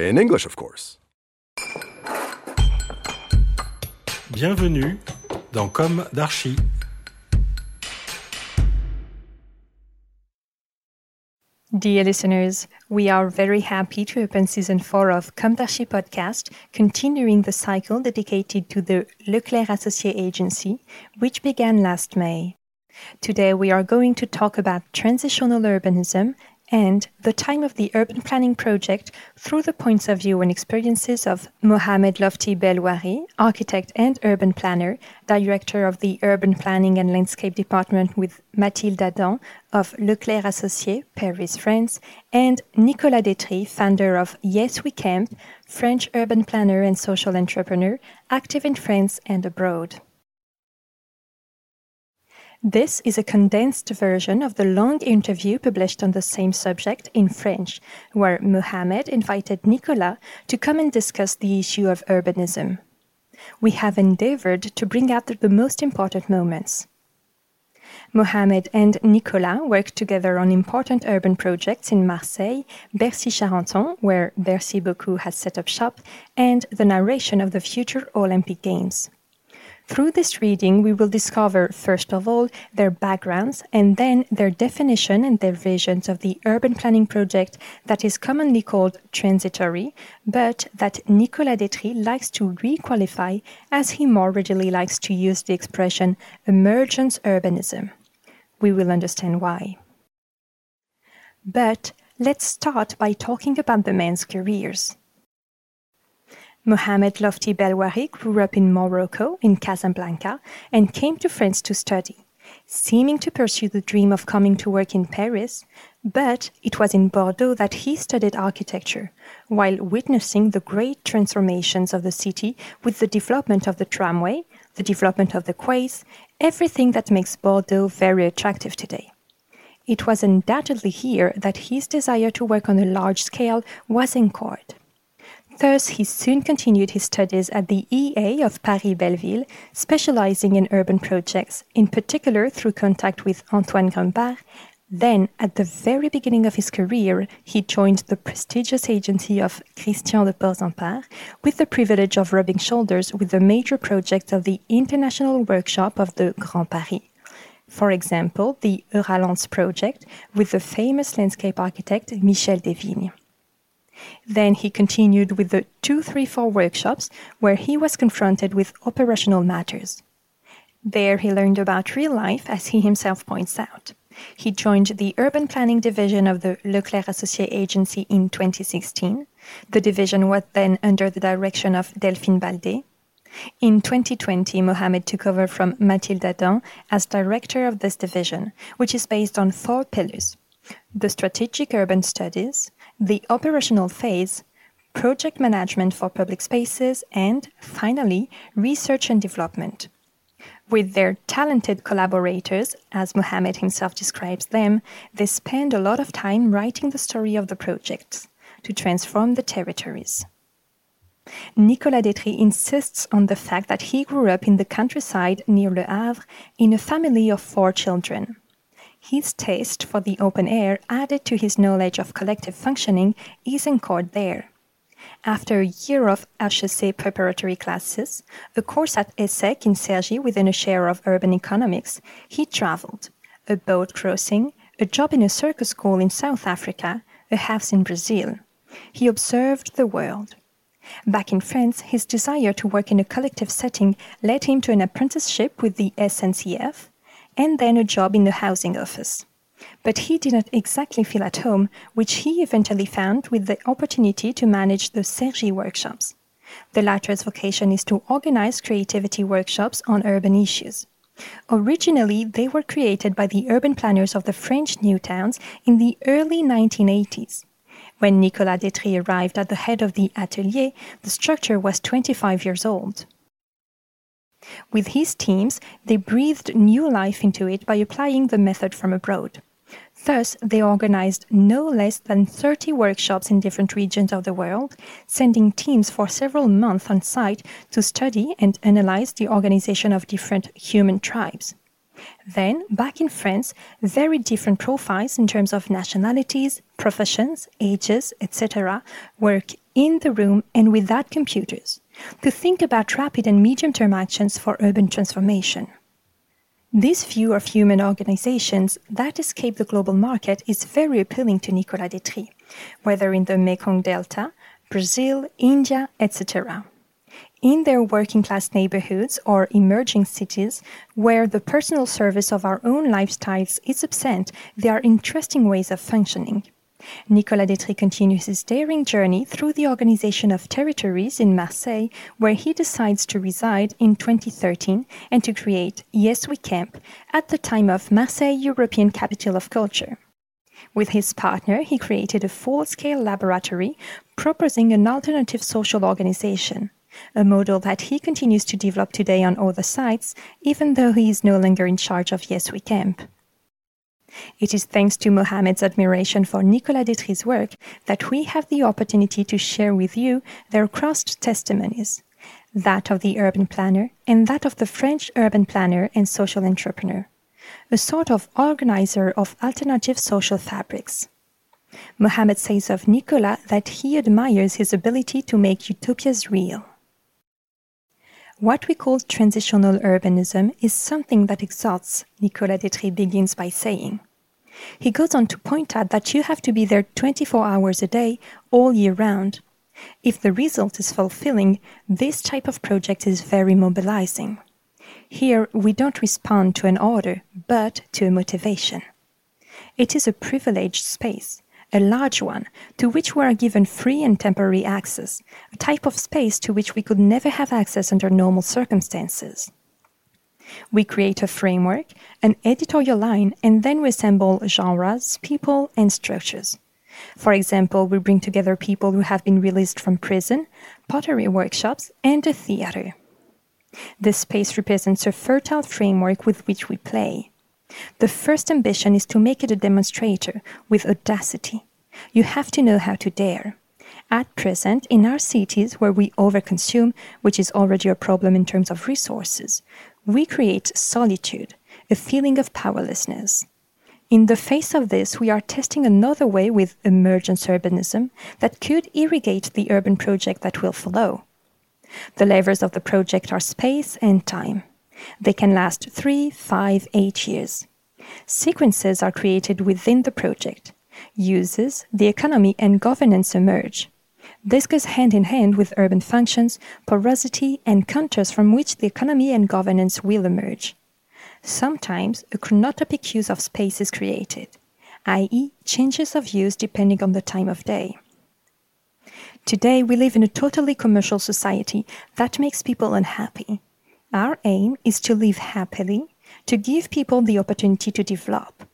In English, of course. Bienvenue dans Comme d'Archi. Dear listeners, we are very happy to open season four of Comme d'Archi podcast, continuing the cycle dedicated to the Leclercq Associé Agency, which began last May. Today we are going to talk about transitional urbanism and the time of the urban planning project through the points of view and experiences of Mohamed Lofti Belwari, architect and urban planner, director of the Urban Planning and Landscape Department with Mathilde Adam of Leclercq Associés, Paris, France, and Nicolas Détrie, founder of Yes We Camp, French urban planner and social entrepreneur, active in France and abroad. This is a condensed version of the long interview published on the same subject in French, where Mohamed invited Nicolas to come and discuss the issue of urbanism. We have endeavored to bring out the most important moments. Mohamed and Nicolas worked together on important urban projects in Marseille, Bercy-Charenton, where Bercy Beaucoup has set up shop, and the narration of the future Olympic Games. Through this reading, we will discover, first of all, their backgrounds and then their definition and their visions of the urban planning project that is commonly called transitory, but that Nicolas Détrie likes to requalify as he more readily likes to use the expression emergence urbanism. We will understand why. But let's start by talking about the men's careers. Mohamed Lofti Belwari grew up in Morocco, in Casablanca, and came to France to study, seeming to pursue the dream of coming to work in Paris, but it was in Bordeaux that he studied architecture, while witnessing the great transformations of the city with the development of the tramway, the development of the quays, everything that makes Bordeaux very attractive today. It was undoubtedly here that his desire to work on a large scale was anchored. Thus, he soon continued his studies at the EA of Paris Belleville, specializing in urban projects, in particular through contact with Antoine Grumbach. Then, at the very beginning of his career, he joined the prestigious agency of Christian de Portzamparc, with the privilege of rubbing shoulders with the major projects of the International Workshop of the Grand Paris. For example, the Euralens project with the famous landscape architect Michel Desvigne. Then he continued with the 234 workshops where he was confronted with operational matters. There he learned about real life, as he himself points out. He joined the urban planning division of the Leclercq Associé Agency in 2016. The division was then under the direction of Delphine Balde. In 2020, Mohamed took over from Mathilde Adam as director of this division, which is based on four pillars the strategic urban studies, the operational phase, project management for public spaces, and finally, research and development. With their talented collaborators, as Mohamed himself describes them, they spend a lot of time writing the story of the projects to transform the territories. Nicolas Détry insists on the fact that he grew up in the countryside near Le Havre in a family of four children. His taste for the open air, added to his knowledge of collective functioning, is anchored there. After a year of HEC preparatory classes, a course at ESSEC in Cergy within a share of urban economics, he traveled. A boat crossing, a job in a circus school in South Africa, a house in Brazil. He observed the world. Back in France, his desire to work in a collective setting led him to an apprenticeship with the SNCF and then a job in the housing office. But he did not exactly feel at home, which he eventually found with the opportunity to manage the Cergy workshops. The latter's vocation is to organize creativity workshops on urban issues. Originally, they were created by the urban planners of the French new towns in the early 1980s. When Nicolas Détrie arrived at the head of the atelier, the structure was 25 years old. With his teams, they breathed new life into it by applying the method from abroad. Thus, they organized no less than 30 workshops in different regions of the world, sending teams for several months on site to study and analyze the organization of different human tribes. Then, back in France, very different profiles in terms of nationalities, professions, ages, etc., work in the room and without computers to think about rapid and medium term actions for urban transformation. This view of human organizations that escape the global market is very appealing to Nicolas Détrie, whether in the Mekong Delta, Brazil, India, etc. In their working class neighborhoods or emerging cities, where the personal service of our own lifestyles is absent, there are interesting ways of functioning. Nicolas Détrie continues his daring journey through the organization of territories in Marseille, where he decides to reside in 2013 and to create Yes We Camp at the time of Marseille European Capital of Culture. With his partner, he created a full scale laboratory proposing an alternative social organization, a model that he continues to develop today on other sites, even though he is no longer in charge of Yes We Camp. It is thanks to Mohammed's admiration for Nicolas Détrie's work that we have the opportunity to share with you their crossed testimonies, that of the urban planner and that of the French urban planner and social entrepreneur, a sort of organizer of alternative social fabrics. Mohammed says of Nicolas that he admires his ability to make utopias real. What we call transitional urbanism is something that exalts, Nicolas Détrie begins by saying. He goes on to point out that you have to be there 24 hours a day, all year round. If the result is fulfilling, this type of project is very mobilizing. Here, we don't respond to an order, but to a motivation. It is a privileged space a large one, to which we are given free and temporary access, a type of space to which we could never have access under normal circumstances. We create a framework, an editorial line, and then we assemble genres, people, and structures. For example, we bring together people who have been released from prison, pottery workshops, and a theater. This space represents a fertile framework with which we play. The first ambition is to make it a demonstrator with audacity. You have to know how to dare. At present, in our cities where we overconsume, which is already a problem in terms of resources, we create solitude, a feeling of powerlessness. In the face of this, we are testing another way with emergence urbanism that could irrigate the urban project that will follow. The levers of the project are space and time. They can last three, five, eight years. Sequences are created within the project. Uses, the economy, and governance emerge. This goes hand in hand with urban functions, porosity, and contours from which the economy and governance will emerge. Sometimes a chronotopic use of space is created, i.e., changes of use depending on the time of day. Today, we live in a totally commercial society that makes people unhappy. Our aim is to live happily, to give people the opportunity to develop.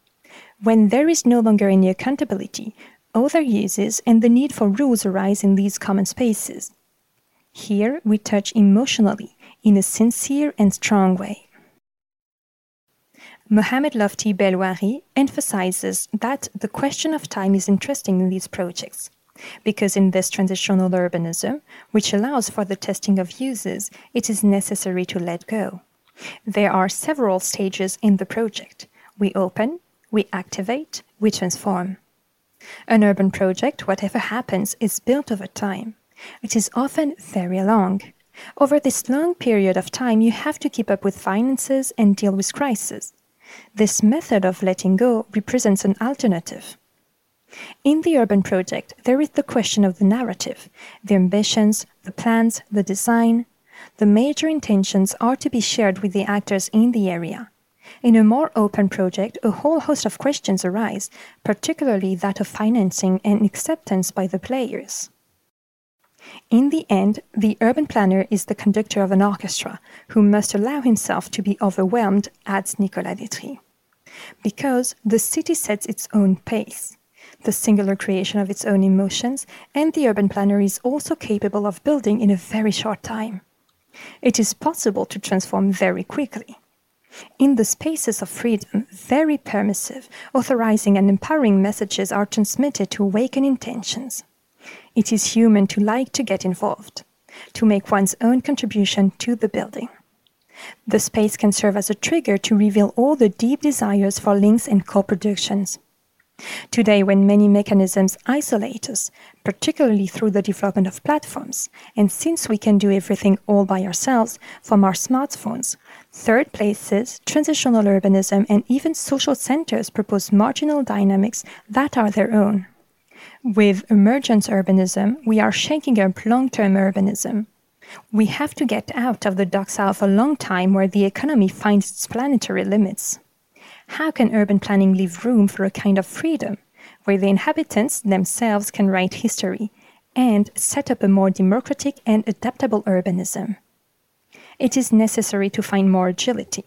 When there is no longer any accountability, other uses and the need for rules arise in these common spaces. Here we touch emotionally in a sincere and strong way. Mohamed Lofti Belwari emphasizes that the question of time is interesting in these projects because in this transitional urbanism, which allows for the testing of uses, it is necessary to let go. There are several stages in the project. We open, we activate, we transform. An urban project, whatever happens, is built over time. It is often very long. Over this long period of time, you have to keep up with finances and deal with crises. This method of letting go represents an alternative. In the urban project, there is the question of the narrative, the ambitions, the plans, the design. The major intentions are to be shared with the actors in the area. In a more open project, a whole host of questions arise, particularly that of financing and acceptance by the players. In the end, the urban planner is the conductor of an orchestra who must allow himself to be overwhelmed, adds Nicolas Détrie. Because the city sets its own pace, the singular creation of its own emotions, and the urban planner is also capable of building in a very short time. It is possible to transform very quickly. In the spaces of freedom, very permissive, authorizing and empowering messages are transmitted to awaken intentions. It is human to like to get involved, to make one's own contribution to the building. The space can serve as a trigger to reveal all the deep desires for links and co productions. Today, when many mechanisms isolate us, particularly through the development of platforms, and since we can do everything all by ourselves from our smartphones, third places, transitional urbanism, and even social centers propose marginal dynamics that are their own. With emergent urbanism, we are shaking up long term urbanism. We have to get out of the doxa of a long time where the economy finds its planetary limits. How can urban planning leave room for a kind of freedom where the inhabitants themselves can write history and set up a more democratic and adaptable urbanism? It is necessary to find more agility.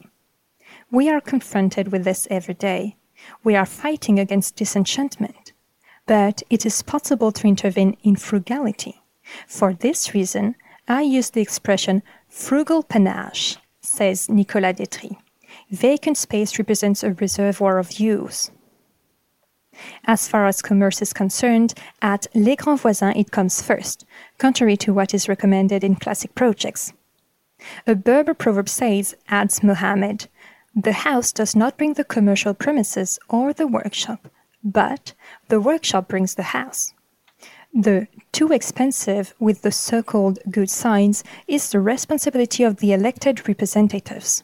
We are confronted with this every day. We are fighting against disenchantment. But it is possible to intervene in frugality. For this reason, I use the expression frugal panache, says Nicolas Détrie. Vacant space represents a reservoir of use. As far as commerce is concerned, at Les Grands Voisins it comes first, contrary to what is recommended in classic projects. A Berber proverb says, adds Mohammed, the house does not bring the commercial premises or the workshop, but the workshop brings the house. The too expensive with the so called good signs is the responsibility of the elected representatives.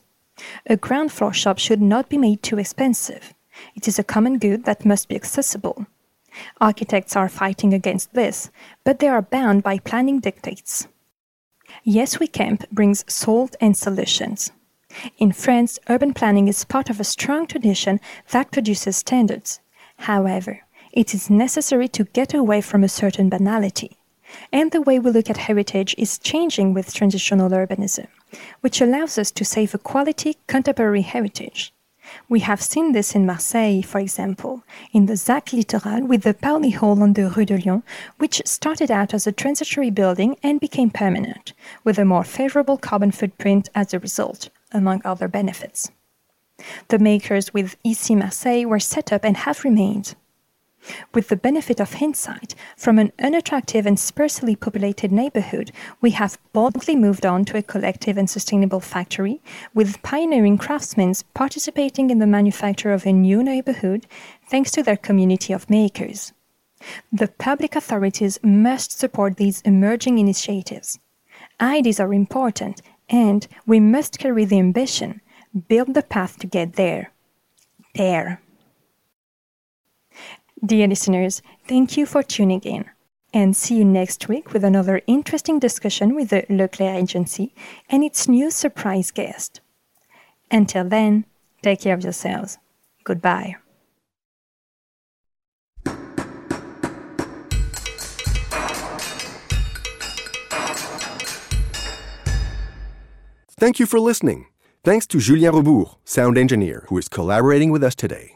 A ground floor shop should not be made too expensive. It is a common good that must be accessible. Architects are fighting against this, but they are bound by planning dictates. Yes We Camp brings salt and solutions. In France, urban planning is part of a strong tradition that produces standards. However, it is necessary to get away from a certain banality. And the way we look at heritage is changing with transitional urbanism, which allows us to save a quality contemporary heritage. We have seen this in Marseille, for example, in the ZAC Littoral with the Pauli Hall on the Rue de Lyon, which started out as a transitory building and became permanent, with a more favorable carbon footprint as a result, among other benefits. The makers with Ici Marseille were set up and have remained. With the benefit of hindsight, from an unattractive and sparsely populated neighborhood, we have boldly moved on to a collective and sustainable factory, with pioneering craftsmen participating in the manufacture of a new neighborhood thanks to their community of makers. The public authorities must support these emerging initiatives. Ideas are important, and we must carry the ambition, build the path to get there. There. Dear listeners, thank you for tuning in. And see you next week with another interesting discussion with the Leclercq Agency and its new surprise guest. Until then, take care of yourselves. Goodbye. Thank you for listening. Thanks to Julien Rebours, sound engineer, who is collaborating with us today.